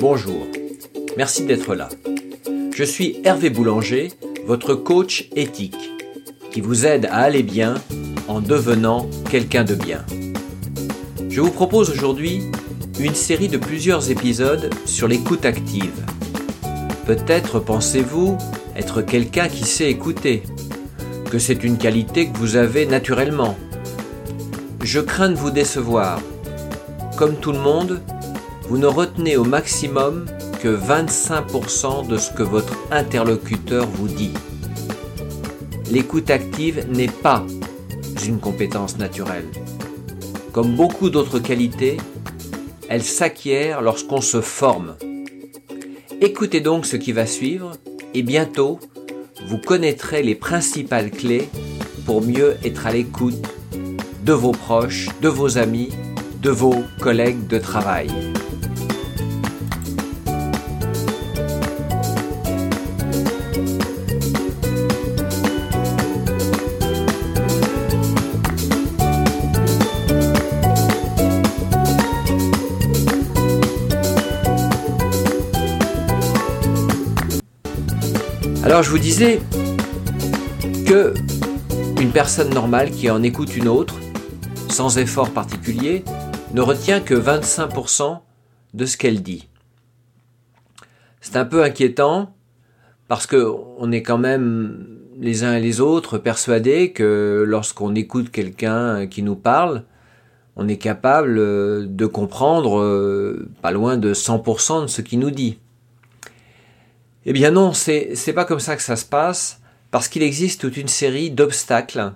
Bonjour, merci d'être là. Je suis Hervé Boulanger, votre coach éthique, qui vous aide à aller bien en devenant quelqu'un de bien. Je vous propose aujourd'hui une série de plusieurs épisodes sur l'écoute active. Peut-être pensez-vous être quelqu'un qui sait écouter, que c'est une qualité que vous avez naturellement. Je crains de vous décevoir. Comme tout le monde, vous ne retenez au maximum que 25% de ce que votre interlocuteur vous dit. L'écoute active n'est pas une compétence naturelle. Comme beaucoup d'autres qualités, elle s'acquiert lorsqu'on se forme. Écoutez donc ce qui va suivre et bientôt, vous connaîtrez les principales clés pour mieux être à l'écoute de vos proches, de vos amis, de vos collègues de travail. Alors je vous disais que une personne normale qui en écoute une autre, sans effort particulier, ne retient que 25% de ce qu'elle dit. C'est un peu inquiétant parce que on est quand même les uns et les autres persuadés que lorsqu'on écoute quelqu'un qui nous parle, on est capable de comprendre euh, pas loin de 100% de ce qu'il nous dit. Eh bien non, c'est, pas comme ça que ça se passe, parce qu'il existe toute une série d'obstacles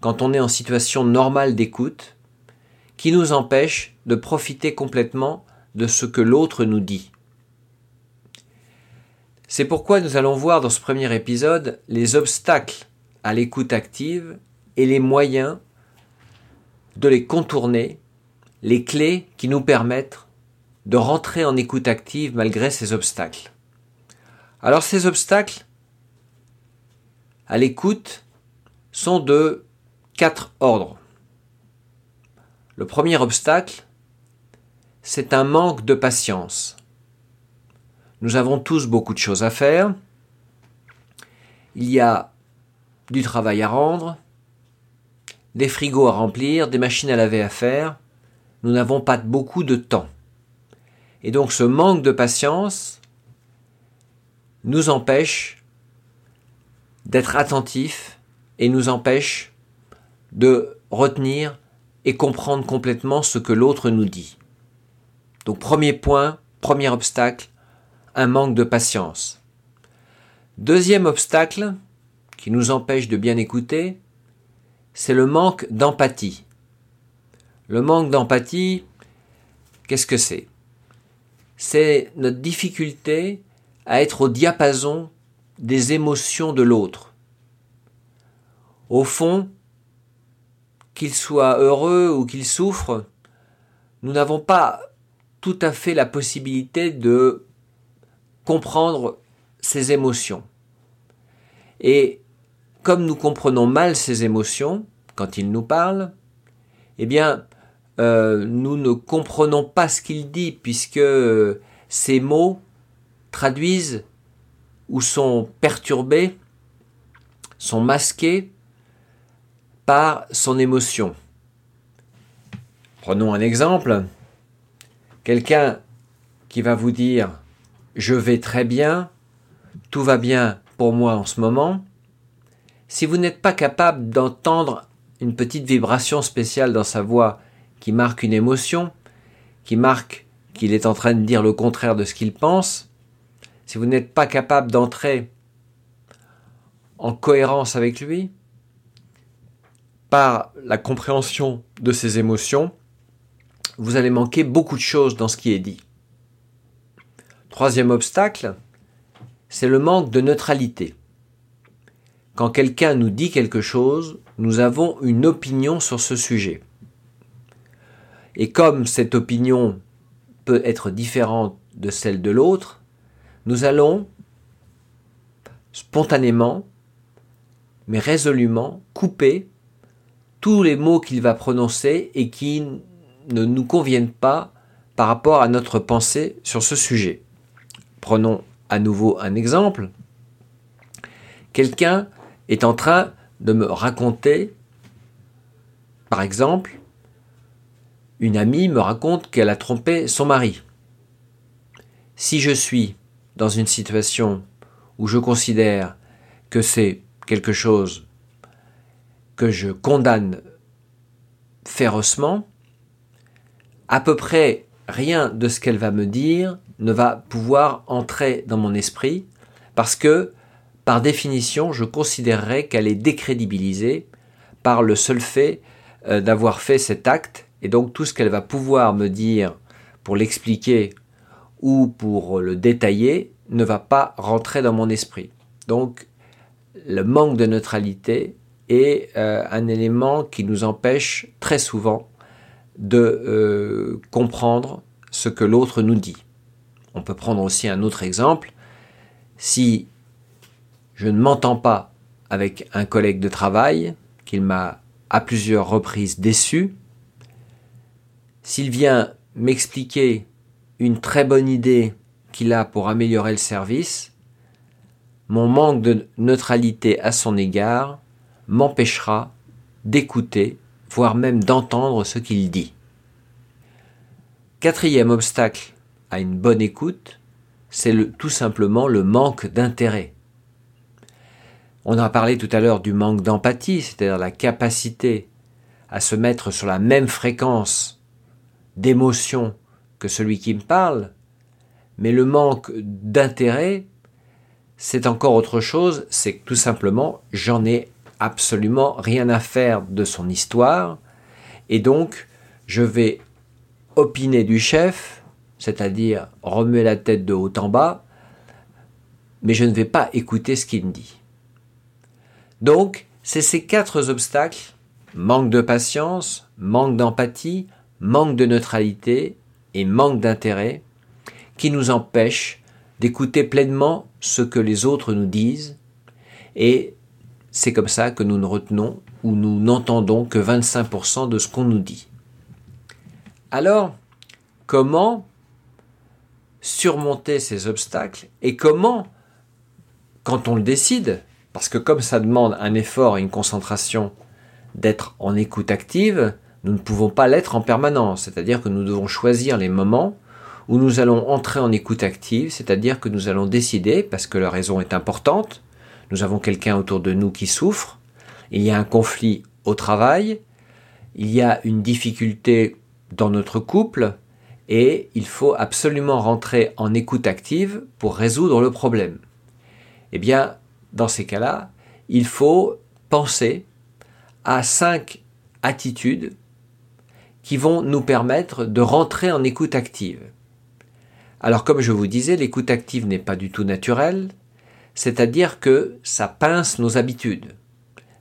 quand on est en situation normale d'écoute, qui nous empêchent de profiter complètement de ce que l'autre nous dit. C'est pourquoi nous allons voir dans ce premier épisode les obstacles à l'écoute active et les moyens de les contourner, les clés qui nous permettent de rentrer en écoute active malgré ces obstacles. Alors ces obstacles à l'écoute sont de quatre ordres. Le premier obstacle, c'est un manque de patience. Nous avons tous beaucoup de choses à faire. Il y a du travail à rendre, des frigos à remplir, des machines à laver à faire. Nous n'avons pas beaucoup de temps. Et donc ce manque de patience nous empêche d'être attentifs et nous empêche de retenir et comprendre complètement ce que l'autre nous dit. Donc premier point, premier obstacle, un manque de patience. Deuxième obstacle qui nous empêche de bien écouter, c'est le manque d'empathie. Le manque d'empathie, qu'est-ce que c'est? C'est notre difficulté à être au diapason des émotions de l'autre. Au fond, qu'il soit heureux ou qu'il souffre, nous n'avons pas tout à fait la possibilité de comprendre ses émotions. Et comme nous comprenons mal ses émotions quand il nous parle, eh bien, euh, nous ne comprenons pas ce qu'il dit puisque ces mots traduisent ou sont perturbés, sont masqués par son émotion. Prenons un exemple. Quelqu'un qui va vous dire je vais très bien, tout va bien pour moi en ce moment. Si vous n'êtes pas capable d'entendre une petite vibration spéciale dans sa voix qui marque une émotion, qui marque qu'il est en train de dire le contraire de ce qu'il pense, si vous n'êtes pas capable d'entrer en cohérence avec lui, par la compréhension de ses émotions, vous allez manquer beaucoup de choses dans ce qui est dit. Troisième obstacle, c'est le manque de neutralité. Quand quelqu'un nous dit quelque chose, nous avons une opinion sur ce sujet. Et comme cette opinion peut être différente de celle de l'autre, nous allons spontanément, mais résolument, couper tous les mots qu'il va prononcer et qui ne nous conviennent pas par rapport à notre pensée sur ce sujet. Prenons à nouveau un exemple. Quelqu'un est en train de me raconter, par exemple, une amie me raconte qu'elle a trompé son mari. Si je suis dans une situation où je considère que c'est quelque chose que je condamne férocement, à peu près rien de ce qu'elle va me dire ne va pouvoir entrer dans mon esprit parce que, par définition, je considérerais qu'elle est décrédibilisée par le seul fait euh, d'avoir fait cet acte et donc tout ce qu'elle va pouvoir me dire pour l'expliquer ou pour le détailler ne va pas rentrer dans mon esprit. Donc le manque de neutralité est euh, un élément qui nous empêche très souvent de euh, comprendre ce que l'autre nous dit. On peut prendre aussi un autre exemple. Si je ne m'entends pas avec un collègue de travail, qu'il m'a à plusieurs reprises déçu, s'il vient m'expliquer une très bonne idée qu'il a pour améliorer le service, mon manque de neutralité à son égard m'empêchera d'écouter, voire même d'entendre ce qu'il dit. Quatrième obstacle à une bonne écoute, c'est tout simplement le manque d'intérêt. On a parlé tout à l'heure du manque d'empathie, c'est-à-dire la capacité à se mettre sur la même fréquence d'émotion que celui qui me parle, mais le manque d'intérêt, c'est encore autre chose, c'est que tout simplement, j'en ai absolument rien à faire de son histoire, et donc je vais opiner du chef, c'est-à-dire remuer la tête de haut en bas, mais je ne vais pas écouter ce qu'il me dit. Donc, c'est ces quatre obstacles, manque de patience, manque d'empathie, manque de neutralité et manque d'intérêt, qui nous empêchent d'écouter pleinement ce que les autres nous disent, et c'est comme ça que nous ne retenons ou nous n'entendons que 25% de ce qu'on nous dit. Alors, comment surmonter ces obstacles et comment, quand on le décide, parce que comme ça demande un effort et une concentration d'être en écoute active, nous ne pouvons pas l'être en permanence, c'est-à-dire que nous devons choisir les moments où nous allons entrer en écoute active, c'est-à-dire que nous allons décider, parce que la raison est importante, nous avons quelqu'un autour de nous qui souffre, il y a un conflit au travail, il y a une difficulté dans notre couple, et il faut absolument rentrer en écoute active pour résoudre le problème. Eh bien, dans ces cas-là, il faut penser à cinq attitudes qui vont nous permettre de rentrer en écoute active. Alors comme je vous disais, l'écoute active n'est pas du tout naturelle, c'est-à-dire que ça pince nos habitudes.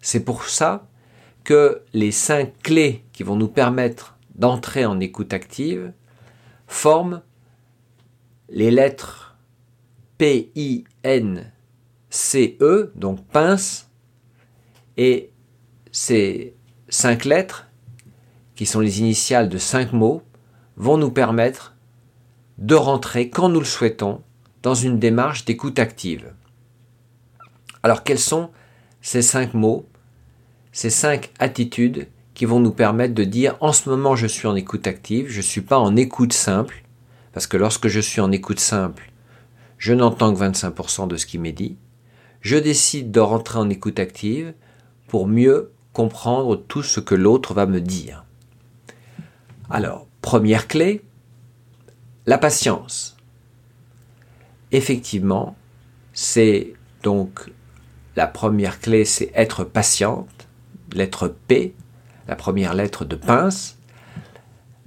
C'est pour ça que les cinq clés qui vont nous permettre d'entrer en écoute active forment les lettres P, I, N, C, E, donc pince, et ces cinq lettres, qui sont les initiales de cinq mots, vont nous permettre de rentrer, quand nous le souhaitons, dans une démarche d'écoute active. Alors quels sont ces cinq mots, ces cinq attitudes qui vont nous permettre de dire en ce moment je suis en écoute active, je ne suis pas en écoute simple, parce que lorsque je suis en écoute simple, je n'entends que 25% de ce qui m'est dit. Je décide de rentrer en écoute active pour mieux comprendre tout ce que l'autre va me dire. Alors, première clé, la patience. Effectivement, c'est donc la première clé, c'est être patiente, lettre P, la première lettre de pince.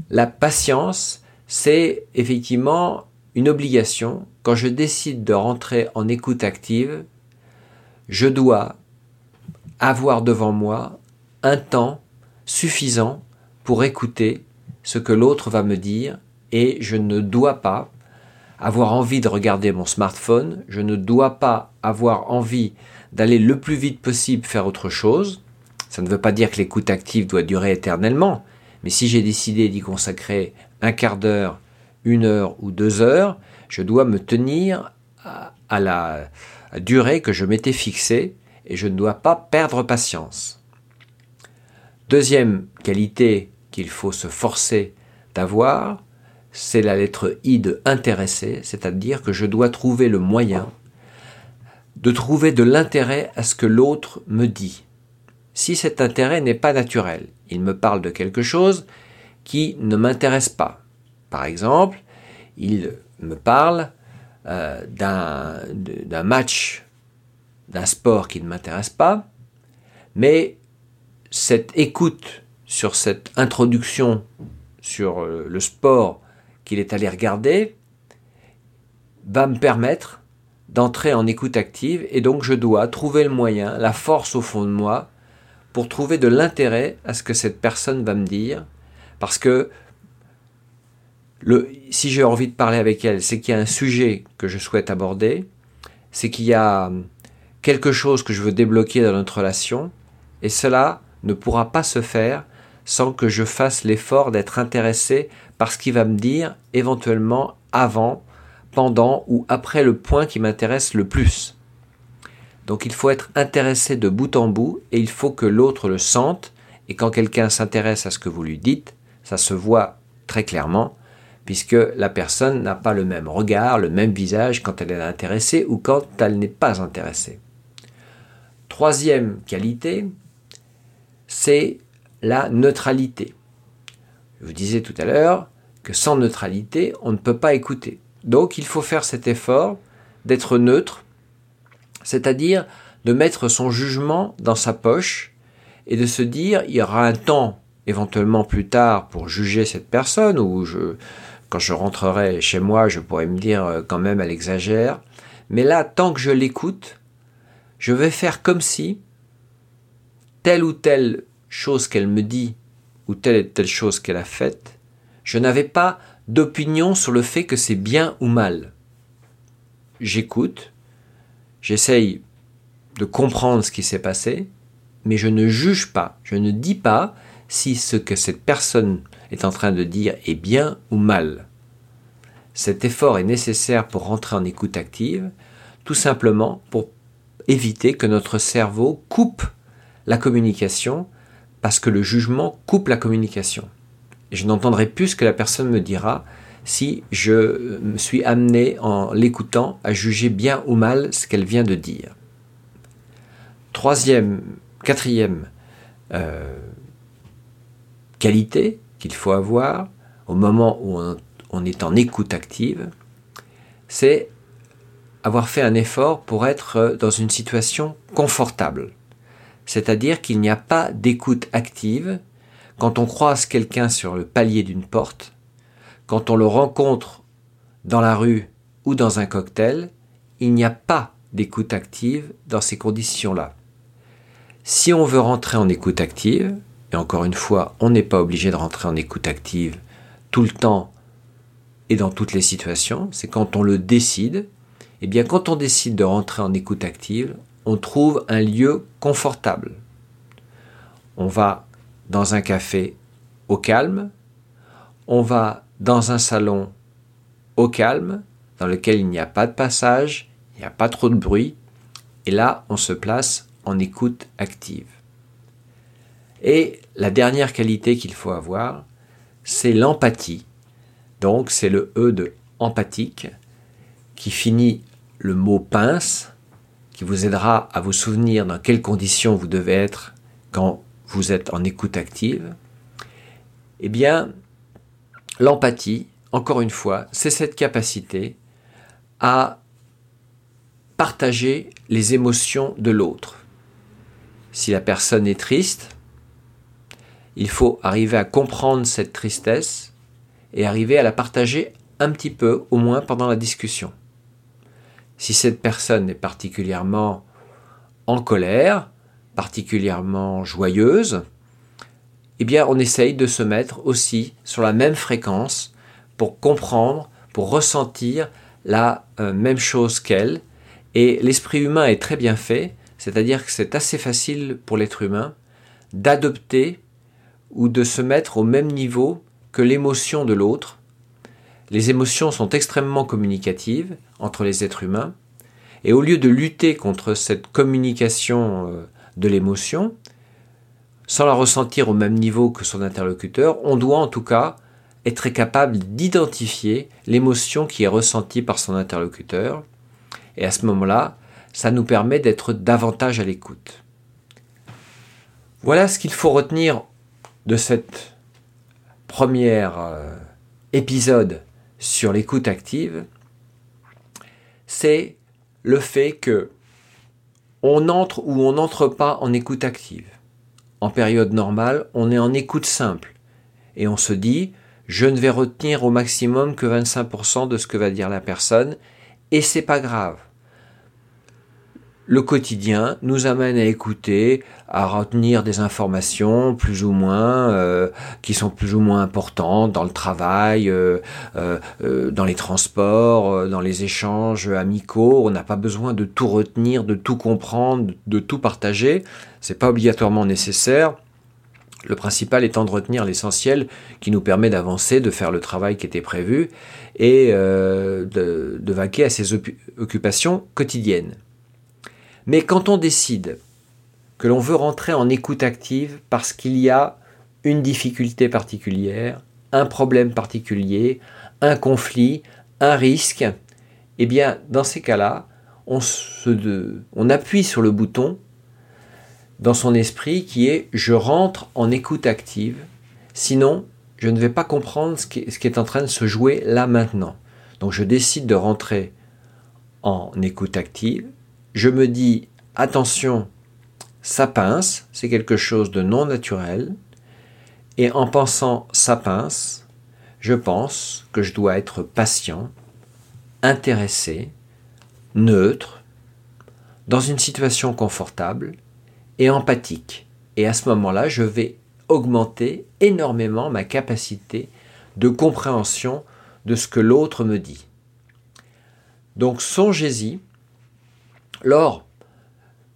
La patience, c'est effectivement une obligation. Quand je décide de rentrer en écoute active, je dois avoir devant moi un temps suffisant pour écouter ce que l'autre va me dire et je ne dois pas avoir envie de regarder mon smartphone, je ne dois pas avoir envie d'aller le plus vite possible faire autre chose, ça ne veut pas dire que l'écoute active doit durer éternellement, mais si j'ai décidé d'y consacrer un quart d'heure, une heure ou deux heures, je dois me tenir à, la durée que je m'étais fixée et je ne dois pas perdre patience. Deuxième qualité qu'il faut se forcer d'avoir, c'est la lettre I de intéressé, c'est-à-dire que je dois trouver le moyen de trouver de l'intérêt à ce que l'autre me dit. Si cet intérêt n'est pas naturel, il me parle de quelque chose qui ne m'intéresse pas. Par exemple, il me parle euh, d'un match, d'un sport qui ne m'intéresse pas, mais cette écoute sur cette introduction sur euh, le sport qu'il est allé regarder va me permettre d'entrer en écoute active et donc je dois trouver le moyen, la force au fond de moi pour trouver de l'intérêt à ce que cette personne va me dire. Parce que le, si j'ai envie de parler avec elle, c'est qu'il y a un sujet que je souhaite aborder, c'est qu'il y a quelque chose que je veux débloquer dans notre relation, et cela ne pourra pas se faire sans que je fasse l'effort d'être intéressé par ce qu'il va me dire éventuellement avant, pendant ou après le point qui m'intéresse le plus. Donc il faut être intéressé de bout en bout et il faut que l'autre le sente et quand quelqu'un s'intéresse à ce que vous lui dites, ça se voit très clairement puisque la personne n'a pas le même regard, le même visage quand elle est intéressée ou quand elle n'est pas intéressée. Troisième qualité, c'est la neutralité. Je vous disais tout à l'heure que sans neutralité, on ne peut pas écouter. Donc il faut faire cet effort d'être neutre, c'est-à-dire de mettre son jugement dans sa poche et de se dire il y aura un temps éventuellement plus tard pour juger cette personne ou quand je rentrerai chez moi, je pourrais me dire euh, quand même elle exagère. Mais là, tant que je l'écoute, je vais faire comme si telle ou telle chose qu'elle me dit ou telle et telle chose qu'elle a faite, je n'avais pas d'opinion sur le fait que c'est bien ou mal. J'écoute, j'essaye de comprendre ce qui s'est passé, mais je ne juge pas, je ne dis pas si ce que cette personne est en train de dire est bien ou mal. Cet effort est nécessaire pour rentrer en écoute active, tout simplement pour éviter que notre cerveau coupe la communication, parce que le jugement coupe la communication. Je n'entendrai plus ce que la personne me dira si je me suis amené en l'écoutant à juger bien ou mal ce qu'elle vient de dire. Troisième, quatrième euh, qualité qu'il faut avoir au moment où on, est en écoute active, c'est avoir fait un effort pour être dans une situation confortable. C'est-à-dire qu'il n'y a pas d'écoute active quand on croise quelqu'un sur le palier d'une porte, quand on le rencontre dans la rue ou dans un cocktail, il n'y a pas d'écoute active dans ces conditions-là. Si on veut rentrer en écoute active, et encore une fois, on n'est pas obligé de rentrer en écoute active tout le temps et dans toutes les situations. C'est quand on le décide. Et eh bien, quand on décide de rentrer en écoute active, on trouve un lieu confortable. On va dans un café au calme. On va dans un salon au calme, dans lequel il n'y a pas de passage, il n'y a pas trop de bruit. Et là, on se place en écoute active. Et la dernière qualité qu'il faut avoir, c'est l'empathie. Donc c'est le E de empathique qui finit le mot pince, qui vous aidera à vous souvenir dans quelles conditions vous devez être quand vous êtes en écoute active. Eh bien, l'empathie, encore une fois, c'est cette capacité à partager les émotions de l'autre. Si la personne est triste, il faut arriver à comprendre cette tristesse et arriver à la partager un petit peu, au moins pendant la discussion. Si cette personne est particulièrement en colère, particulièrement joyeuse, eh bien on essaye de se mettre aussi sur la même fréquence pour comprendre, pour ressentir la euh, même chose qu'elle. Et l'esprit humain est très bien fait, c'est-à-dire que c'est assez facile pour l'être humain d'adopter ou de se mettre au même niveau que l'émotion de l'autre. Les émotions sont extrêmement communicatives entre les êtres humains, et au lieu de lutter contre cette communication euh, de l'émotion, sans la ressentir au même niveau que son interlocuteur, on doit en tout cas être capable d'identifier l'émotion qui est ressentie par son interlocuteur. Et à ce moment-là, ça nous permet d'être davantage à l'écoute. Voilà ce qu'il faut retenir de cette première euh, épisode sur l'écoute active. C'est le fait que on entre ou on n'entre pas en écoute active. En période normale, on est en écoute simple et on se dit je ne vais retenir au maximum que 25% de ce que va dire la personne et c'est pas grave le quotidien nous amène à écouter, à retenir des informations plus ou moins euh, qui sont plus ou moins importantes dans le travail, euh, euh, dans les transports, dans les échanges amicaux. On n'a pas besoin de tout retenir, de tout comprendre, de tout partager. C'est pas obligatoirement nécessaire. Le principal étant de retenir l'essentiel qui nous permet d'avancer, de faire le travail qui était prévu et de, de vaquer à ses occupations quotidiennes. Mais quand on décide que l'on veut rentrer en écoute active parce qu'il y a une difficulté particulière, un problème particulier, un conflit, un risque, eh bien, dans ces cas-là, on, on appuie sur le bouton dans son esprit qui est je rentre en écoute active, sinon je ne vais pas comprendre ce qui, est, en train de se jouer là maintenant. Donc je décide de rentrer en écoute active, je me dis attention, ça pince, c'est quelque chose de non naturel, et en pensant ça pince, je pense que je dois être patient, intéressé, neutre, dans une situation confortable et empathique. Et à ce moment-là, je vais augmenter énormément ma capacité de compréhension de ce que l'autre me dit. Donc songez-y lors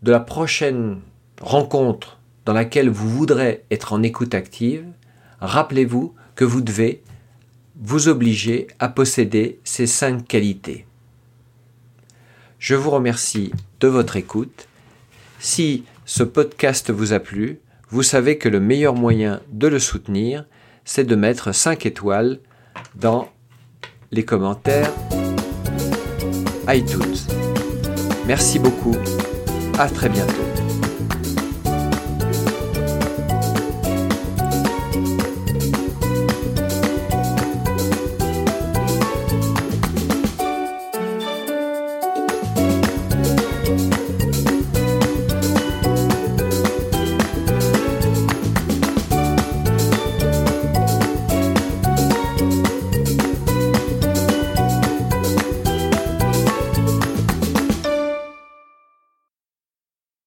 de la prochaine rencontre dans laquelle vous voudrez être en écoute active, rappelez-vous que vous devez vous obliger à posséder ces cinq qualités. Je vous remercie de votre écoute. Si ce podcast vous a plu, vous savez que le meilleur moyen de le soutenir, c'est de mettre 5 étoiles dans les commentaires. Merci beaucoup. À très bientôt.